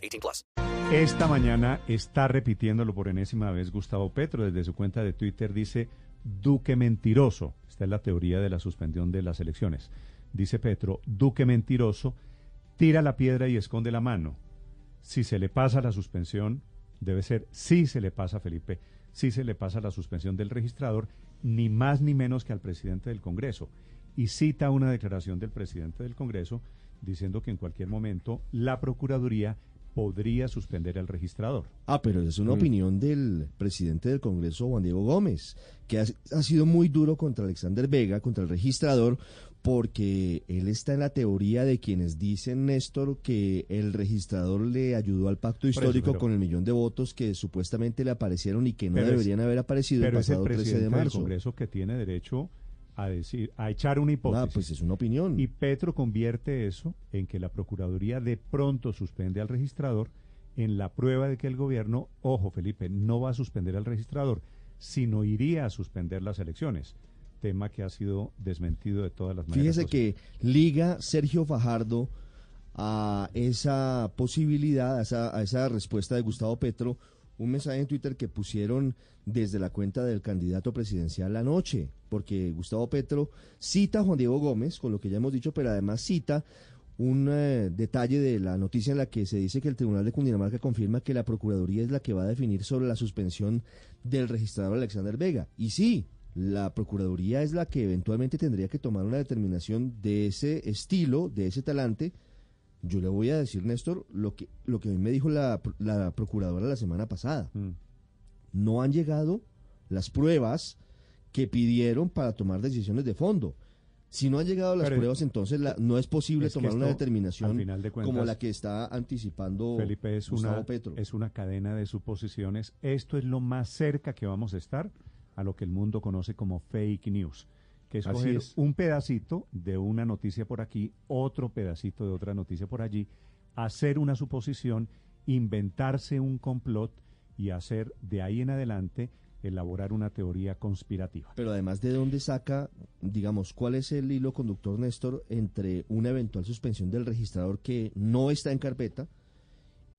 18 plus. Esta mañana está repitiéndolo por enésima vez Gustavo Petro. Desde su cuenta de Twitter dice, Duque mentiroso. Esta es la teoría de la suspensión de las elecciones. Dice Petro, Duque mentiroso, tira la piedra y esconde la mano. Si se le pasa la suspensión, debe ser si se le pasa Felipe si se le pasa la suspensión del registrador, ni más ni menos que al presidente del Congreso. Y cita una declaración del presidente del Congreso diciendo que en cualquier momento la Procuraduría podría suspender al registrador. Ah, pero es una mm. opinión del presidente del Congreso, Juan Diego Gómez, que ha, ha, sido muy duro contra Alexander Vega, contra el registrador, porque él está en la teoría de quienes dicen, Néstor, que el registrador le ayudó al pacto histórico con el millón de votos que supuestamente le aparecieron y que no deberían haber aparecido el pasado 13 de marzo. Del Congreso que tiene derecho a decir, a echar una hipótesis. Ah, pues es una opinión. Y Petro convierte eso en que la Procuraduría de pronto suspende al registrador en la prueba de que el gobierno, ojo Felipe, no va a suspender al registrador, sino iría a suspender las elecciones tema que ha sido desmentido de todas las maneras. Fíjese que liga Sergio Fajardo a esa posibilidad, a esa, a esa respuesta de Gustavo Petro, un mensaje en Twitter que pusieron desde la cuenta del candidato presidencial anoche, porque Gustavo Petro cita a Juan Diego Gómez, con lo que ya hemos dicho, pero además cita un eh, detalle de la noticia en la que se dice que el Tribunal de Cundinamarca confirma que la Procuraduría es la que va a definir sobre la suspensión del registrador Alexander Vega. Y sí, la Procuraduría es la que eventualmente tendría que tomar una determinación de ese estilo, de ese talante. Yo le voy a decir, Néstor, lo que, lo que a mí me dijo la, la Procuradora la semana pasada. Mm. No han llegado las pruebas que pidieron para tomar decisiones de fondo. Si no han llegado las pruebas, entonces no es posible tomar una determinación como la que está anticipando Felipe, es una, Petro. Es una cadena de suposiciones. Esto es lo más cerca que vamos a estar a lo que el mundo conoce como fake news, que es coger un pedacito de una noticia por aquí, otro pedacito de otra noticia por allí, hacer una suposición, inventarse un complot y hacer de ahí en adelante elaborar una teoría conspirativa. Pero además de dónde saca, digamos, cuál es el hilo conductor, Néstor, entre una eventual suspensión del registrador que no está en carpeta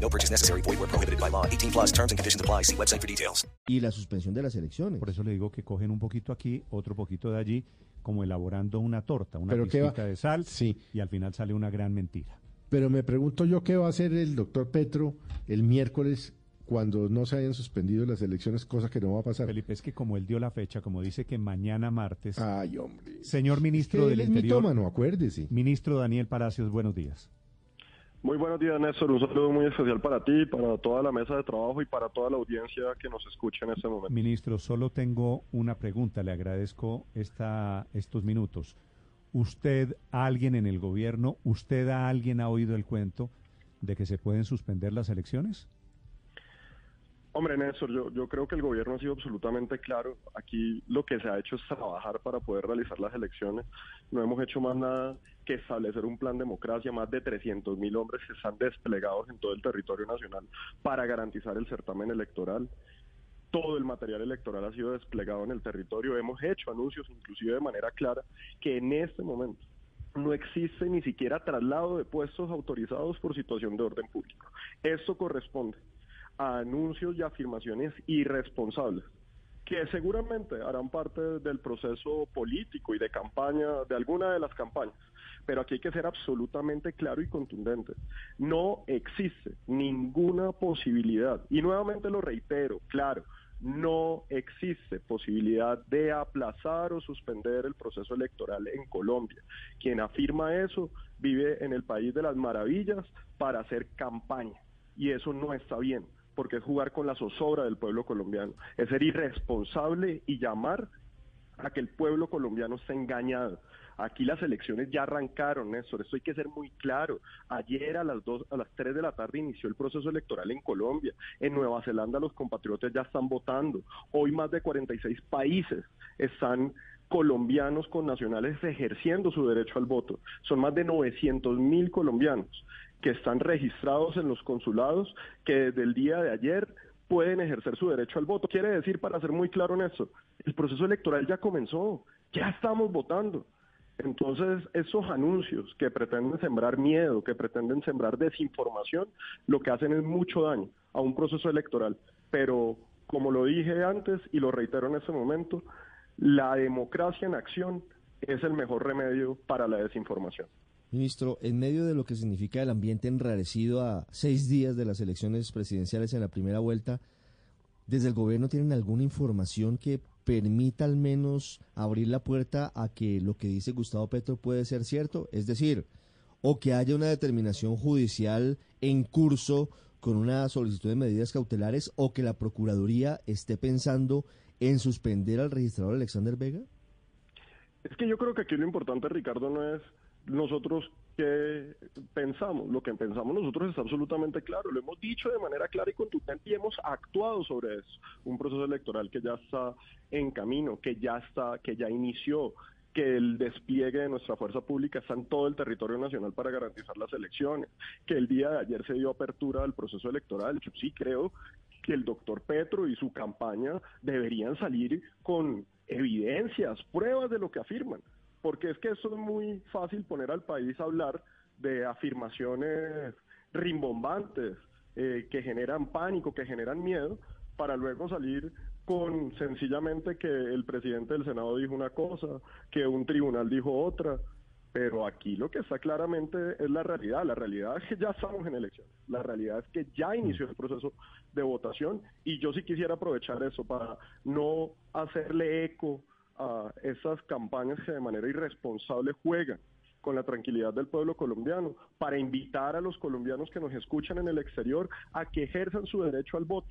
No purchase necessary. Void where prohibited by law. 18 plus terms and conditions apply. See website for details. Y la suspensión de las elecciones. Por eso le digo que cogen un poquito aquí, otro poquito de allí, como elaborando una torta, una pizquita de sal, sí. y al final sale una gran mentira. Pero me pregunto yo qué va a hacer el doctor Petro el miércoles cuando no se hayan suspendido las elecciones, cosa que no va a pasar. Felipe, es que como él dio la fecha, como dice que mañana martes. Ay, hombre. Señor ministro del es Interior. Mitómano, acuérdese. Ministro Daniel Palacios, buenos días. Muy buenos días, Néstor. Un saludo muy especial para ti, para toda la mesa de trabajo y para toda la audiencia que nos escucha en este momento. Ministro, solo tengo una pregunta. Le agradezco esta, estos minutos. ¿Usted, alguien en el gobierno, usted a alguien ha oído el cuento de que se pueden suspender las elecciones? Hombre, Néstor, yo, yo creo que el gobierno ha sido absolutamente claro. Aquí lo que se ha hecho es trabajar para poder realizar las elecciones. No hemos hecho más nada que establecer un plan de democracia, más de 300 mil hombres que están desplegados en todo el territorio nacional para garantizar el certamen electoral. Todo el material electoral ha sido desplegado en el territorio. Hemos hecho anuncios, inclusive de manera clara, que en este momento no existe ni siquiera traslado de puestos autorizados por situación de orden público. Esto corresponde a anuncios y afirmaciones irresponsables que seguramente harán parte del proceso político y de campaña, de alguna de las campañas. Pero aquí hay que ser absolutamente claro y contundente. No existe ninguna posibilidad, y nuevamente lo reitero, claro, no existe posibilidad de aplazar o suspender el proceso electoral en Colombia. Quien afirma eso vive en el país de las maravillas para hacer campaña y eso no está bien porque es jugar con la zozobra del pueblo colombiano, es ser irresponsable y llamar a que el pueblo colombiano está engañado. Aquí las elecciones ya arrancaron, Néstor, esto hay que ser muy claro. Ayer a las dos, a las 3 de la tarde inició el proceso electoral en Colombia. En Nueva Zelanda los compatriotas ya están votando. Hoy más de 46 países están colombianos con nacionales ejerciendo su derecho al voto. Son más de 900 mil colombianos que están registrados en los consulados que desde el día de ayer pueden ejercer su derecho al voto. Quiere decir, para ser muy claro en esto, el proceso electoral ya comenzó, ya estamos votando. Entonces, esos anuncios que pretenden sembrar miedo, que pretenden sembrar desinformación, lo que hacen es mucho daño a un proceso electoral. Pero, como lo dije antes y lo reitero en este momento, la democracia en acción es el mejor remedio para la desinformación. Ministro, en medio de lo que significa el ambiente enrarecido a seis días de las elecciones presidenciales en la primera vuelta, ¿desde el gobierno tienen alguna información que permita al menos abrir la puerta a que lo que dice Gustavo Petro puede ser cierto? Es decir, o que haya una determinación judicial en curso con una solicitud de medidas cautelares o que la Procuraduría esté pensando en suspender al registrador Alexander Vega? Es que yo creo que aquí lo importante, Ricardo, no es nosotros qué pensamos. Lo que pensamos nosotros es absolutamente claro. Lo hemos dicho de manera clara y contundente y hemos actuado sobre eso. Un proceso electoral que ya está en camino, que ya está, que ya inició, que el despliegue de nuestra fuerza pública está en todo el territorio nacional para garantizar las elecciones, que el día de ayer se dio apertura al proceso electoral. Yo sí creo que el doctor Petro y su campaña deberían salir con evidencias, pruebas de lo que afirman porque es que eso es muy fácil poner al país a hablar de afirmaciones rimbombantes eh, que generan pánico, que generan miedo, para luego salir con sencillamente que el presidente del Senado dijo una cosa, que un tribunal dijo otra, pero aquí lo que está claramente es la realidad. La realidad es que ya estamos en elecciones. La realidad es que ya inició el proceso de votación y yo sí quisiera aprovechar eso para no hacerle eco a esas campañas que de manera irresponsable juegan con la tranquilidad del pueblo colombiano, para invitar a los colombianos que nos escuchan en el exterior a que ejerzan su derecho al voto.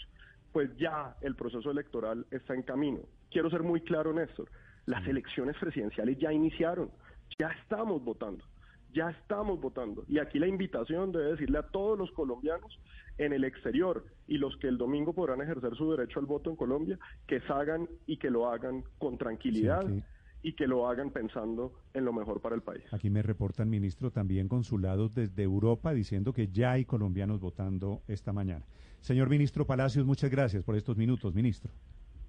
Pues ya el proceso electoral está en camino. Quiero ser muy claro, Néstor, las elecciones presidenciales ya iniciaron, ya estamos votando ya estamos votando. Y aquí la invitación debe decirle a todos los colombianos en el exterior y los que el domingo podrán ejercer su derecho al voto en Colombia, que salgan y que lo hagan con tranquilidad. Y que lo hagan pensando en lo mejor para el país. Aquí me reportan, ministro, también consulados desde Europa diciendo que ya hay colombianos votando esta mañana. Señor ministro Palacios, muchas gracias por estos minutos, ministro.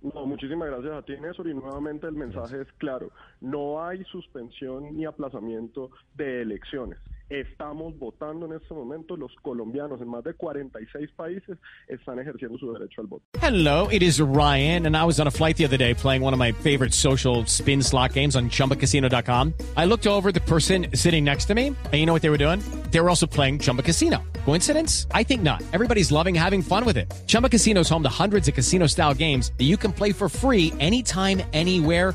No, muchísimas gracias a ti, Néstor, y nuevamente el mensaje es claro. No hay suspensión ni aplazamiento de elecciones. Estamos votando en este momento. Los colombianos en más de 46 países están ejerciendo su derecho al voto. Hello, it is Ryan, and I was on a flight the other day playing one of my favorite social spin slot games on chumbacasino.com. I looked over the person sitting next to me, and you know what they were doing? They were also playing Chumba Casino. Coincidence? I think not. Everybody's loving having fun with it. Chumba Casino is home to hundreds of casino style games that you can play for free anytime, anywhere,